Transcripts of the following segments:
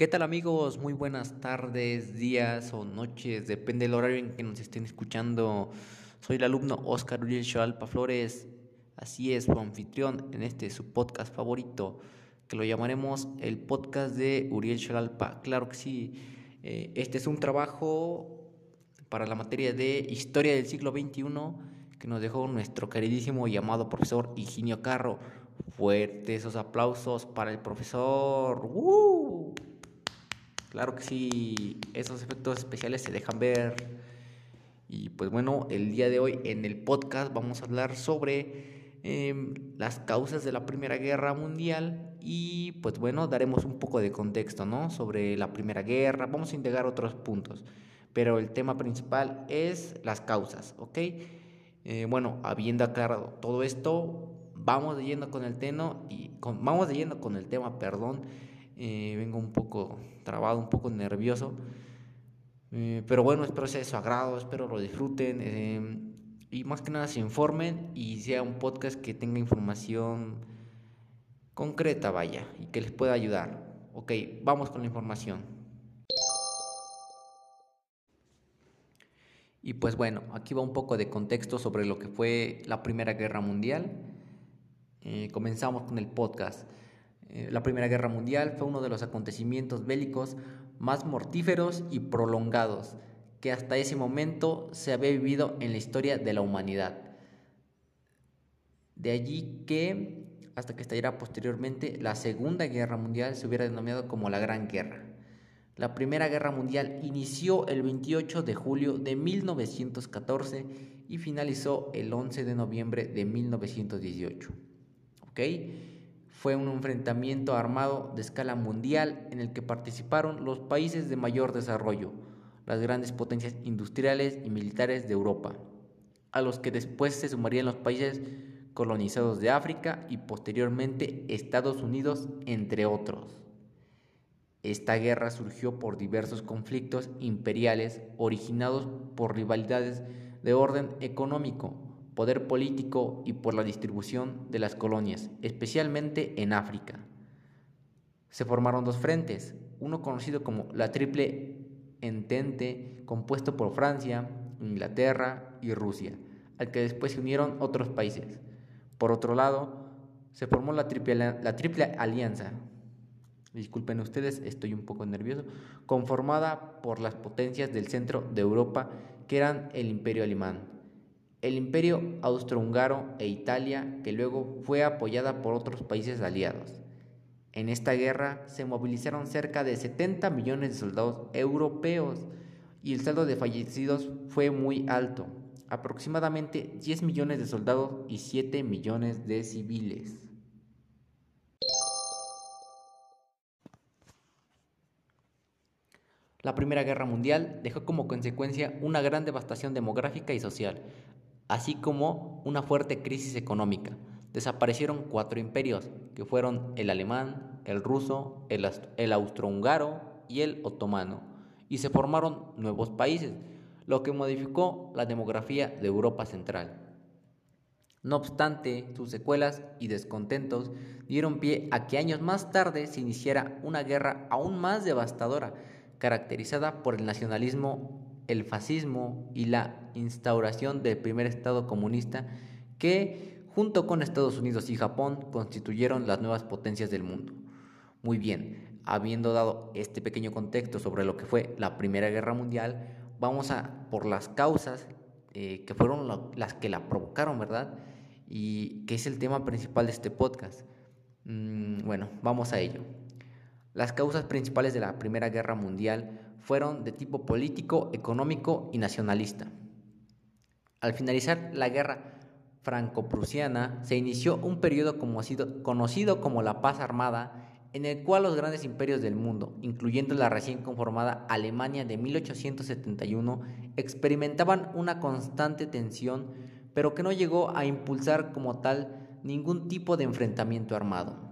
¿Y qué tal amigos? Muy buenas tardes, días o noches, depende del horario en que nos estén escuchando. Soy el alumno Oscar Uriel Chalpa Flores, así es, su anfitrión en este su podcast favorito, que lo llamaremos el podcast de Uriel Chalalpa. Claro que sí, eh, este es un trabajo para la materia de Historia del siglo XXI que nos dejó nuestro queridísimo y amado profesor Higinio Carro. Fuertes esos aplausos para el profesor. Claro que sí, esos efectos especiales se dejan ver. Y pues bueno, el día de hoy en el podcast vamos a hablar sobre em, las causas de la Primera Guerra Mundial y pues bueno, daremos un poco de contexto, ¿no? Sobre la Primera Guerra, vamos a integrar otros puntos, pero el tema principal es las causas, ¿ok? Eh, bueno, habiendo aclarado todo esto, vamos lleno con el tema y vamos lleno con el tema, perdón. Eh, vengo un poco trabado, un poco nervioso. Eh, pero bueno, espero sea de su agrado, espero lo disfruten eh, y más que nada se informen y sea un podcast que tenga información concreta, vaya, y que les pueda ayudar. Ok, vamos con la información. Y pues bueno, aquí va un poco de contexto sobre lo que fue la Primera Guerra Mundial. comenzamos con el podcast. Eh, la Primera Guerra Mundial fue uno de los acontecimientos bélicos más mortíferos y prolongados que hasta ese momento se había vivido en la historia de la humanidad. De allí que, hasta que estallara posteriormente, la Segunda Guerra Mundial se hubiera denominado como la Gran Guerra. La Primera Guerra Mundial inició el 28 de julio de 1914 y finalizó el 11 de noviembre de 1918. ¿Ok? Fue un enfrentamiento armado de escala mundial en el que participaron los países de mayor desarrollo, las grandes potencias industriales y militares de Europa, a los que después se sumarían los países colonizados de África y posteriormente Estados Unidos, entre otros. Esta guerra surgió por diversos conflictos imperiales originados por rivalidades de orden económico, poder político y por la distribución de las colonias, especialmente en África. Se formaron dos frentes, uno conocido como la Triple Entente, compuesto por Francia, Inglaterra y Rusia, al que después se unieron otros países. Por otro lado, se formó la Triple, la triple Alianza, disculpen ustedes, estoy un poco nervioso, conformada por las potencias del centro de Europa que eran el Imperio Alemán, el imperio austrohúngaro e Italia, que luego fue apoyada por otros países aliados. En esta guerra se movilizaron cerca de 70 millones de soldados europeos y el saldo de fallecidos fue muy alto, aproximadamente 10 millones de soldados y 7 millones de civiles. La Primera Guerra Mundial dejó como consecuencia una gran devastación demográfica y social, así como una fuerte crisis económica. Desaparecieron cuatro imperios, que fueron el alemán, el ruso, el, austrohúngaro y el otomano, y se formaron nuevos países, lo que modificó la demografía de Europa Central. No obstante, sus secuelas y descontentos dieron pie a que años más tarde se iniciara una guerra aún más devastadora, caracterizada por el nacionalismo el fascismo y la instauración del primer Estado comunista que, junto con Estados Unidos y Japón, constituyeron las nuevas potencias del mundo. Muy bien, habiendo dado este pequeño contexto sobre lo que fue la Primera Guerra Mundial, vamos a por las causas eh, que fueron las que la provocaron, ¿verdad? Y que es el tema principal de este podcast. Mm, bueno, vamos a ello. Las causas principales de la Primera Guerra Mundial fueron de tipo político, económico y nacionalista. Al finalizar la guerra franco-prusiana, se inició un periodo conocido como la paz armada, en el cual los grandes imperios del mundo, incluyendo la recién conformada Alemania de 1871, experimentaban una constante tensión, pero que no llegó a impulsar como tal ningún tipo de enfrentamiento armado.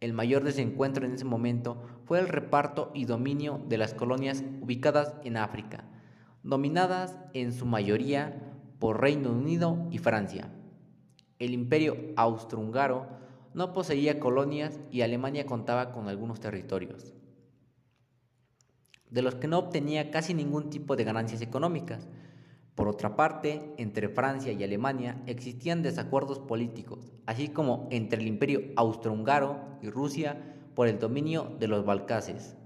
El mayor desencuentro en ese momento fue el reparto y dominio de las colonias ubicadas en África, dominadas en su mayoría por Reino Unido y Francia. El imperio austrohúngaro no poseía colonias y Alemania contaba con algunos territorios. de los que no obtenía casi ningún tipo de ganancias económicas. Por otra parte, entre Francia y Alemania existían desacuerdos políticos, así como entre el imperio austrohúngaro y Rusia por el dominio de los Balcaces.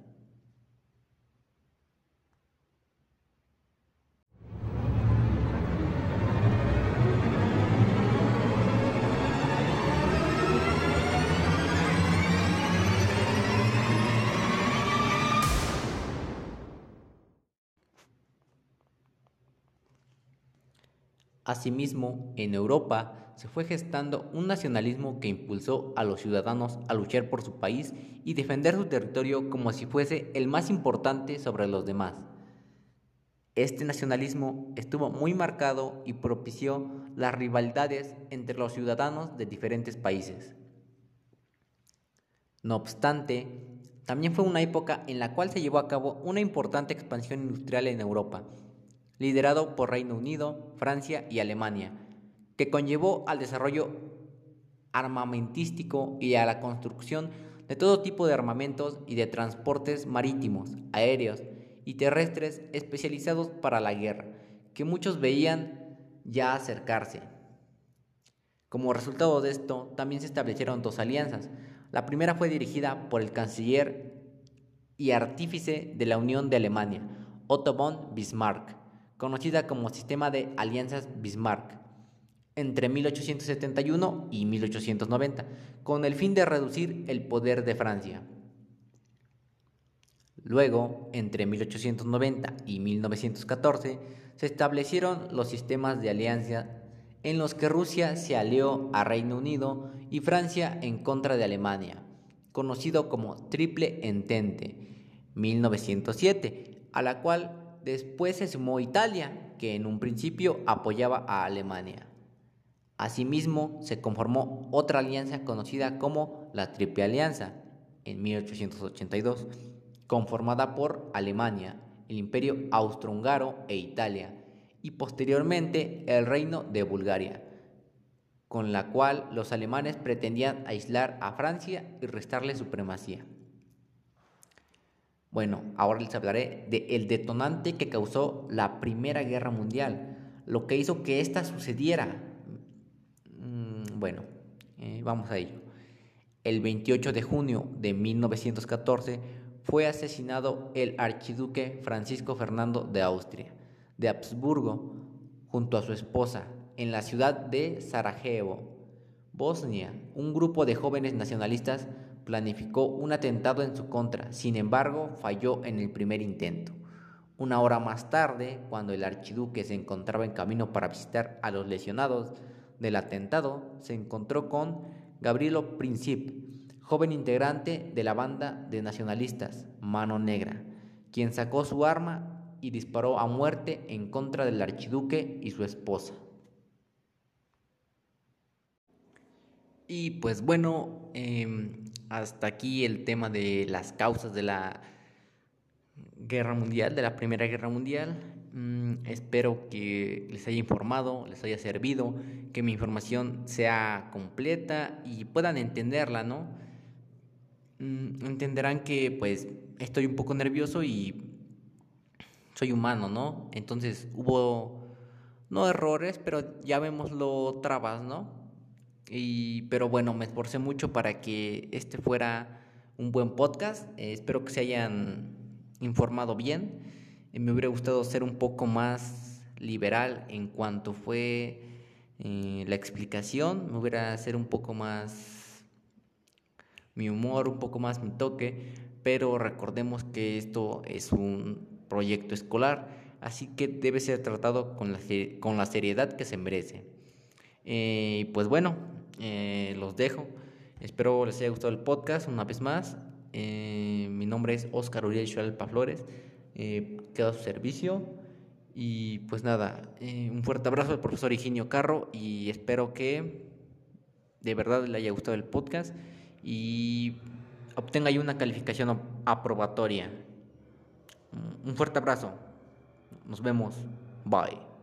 Asimismo, en Europa se fue gestando un nacionalismo que impulsó a los ciudadanos a luchar por su país y defender su territorio como si fuese el más importante sobre los demás. Este nacionalismo estuvo muy marcado y propició las rivalidades entre los ciudadanos de diferentes países. No obstante, también fue una época en la cual se llevó a cabo una importante expansión industrial en Europa, liderado por Reino Unido, Francia y Alemania, que conllevó al desarrollo armamentístico y a la construcción de todo tipo de armamentos y de transportes marítimos, aéreos y terrestres especializados para la guerra, que muchos veían ya acercarse. Como resultado de esto, también se establecieron dos alianzas. La primera fue dirigida por el canciller y artífice de la Unión de Alemania, Otto von Bismarck, conocida como Sistema de Alianzas Bismarck, entre 1871 y 1890, con el fin de reducir el poder de Francia. Luego, entre 1890 y 1914, se establecieron los sistemas de alianza en los que Rusia se alió a Reino Unido y Francia en contra de Alemania, conocido como Triple Entente, 1907, a la cual Después se sumó Italia, que en un principio apoyaba a Alemania. Asimismo, se conformó otra alianza conocida como la Triple Alianza en 1882, conformada por Alemania, el Imperio Austrohúngaro e Italia, y posteriormente el Reino de Bulgaria, con la cual los alemanes pretendían aislar a Francia y restarle supremacía. Bueno, ahora les hablaré del detonante que causó la Primera Guerra Mundial, lo que hizo que ésta sucediera. Mm, bueno, eh, vamos a ello. El 28 de junio de 1914 fue asesinado el archiduque Francisco Fernando de Austria, de Habsburgo, junto a su esposa, en la ciudad de Sarajevo, Bosnia. Un grupo de jóvenes nacionalistas planificó un atentado en su contra, sin embargo falló en el primer intento. Una hora más tarde, cuando el archiduque se encontraba en camino para visitar a los lesionados del atentado, se encontró con Gabrielo Princip, joven integrante de la banda de nacionalistas Mano Negra, quien sacó su arma y disparó a muerte en contra del archiduque y su esposa. Y pues bueno, em, hasta aquí el tema de las causas de la guerra mundial, de la Primera Guerra Mundial. Mm, espero que les haya informado, les haya servido, que mi información sea completa y puedan entenderla, ¿no? Mm, entenderán que pues estoy un poco nervioso y soy humano, ¿no? Entonces hubo, no errores, pero ya vemos lo trabas, ¿no? Y, pero bueno, me esforcé mucho para que este fuera un buen podcast. Eh, espero que se hayan informado bien. Eh, me hubiera gustado ser un poco más liberal en cuanto fue eh, la explicación. Me hubiera ser un poco más mi humor, un poco más mi toque. Pero recordemos que esto es un proyecto escolar, así que debe ser tratado con la, con la seriedad que se merece. Pues bueno, eh, los dejo. Espero les haya gustado el podcast una vez más. Eh, mi nombre es Oscar Uriel Chualpa Flores. Eh, quedo a su servicio. Y pues nada, un fuerte abrazo al profesor Higinio Carro y espero que de verdad le haya gustado el podcast y obtenga ahí una calificación aprobatoria. Un fuerte abrazo. Nos vemos. Bye.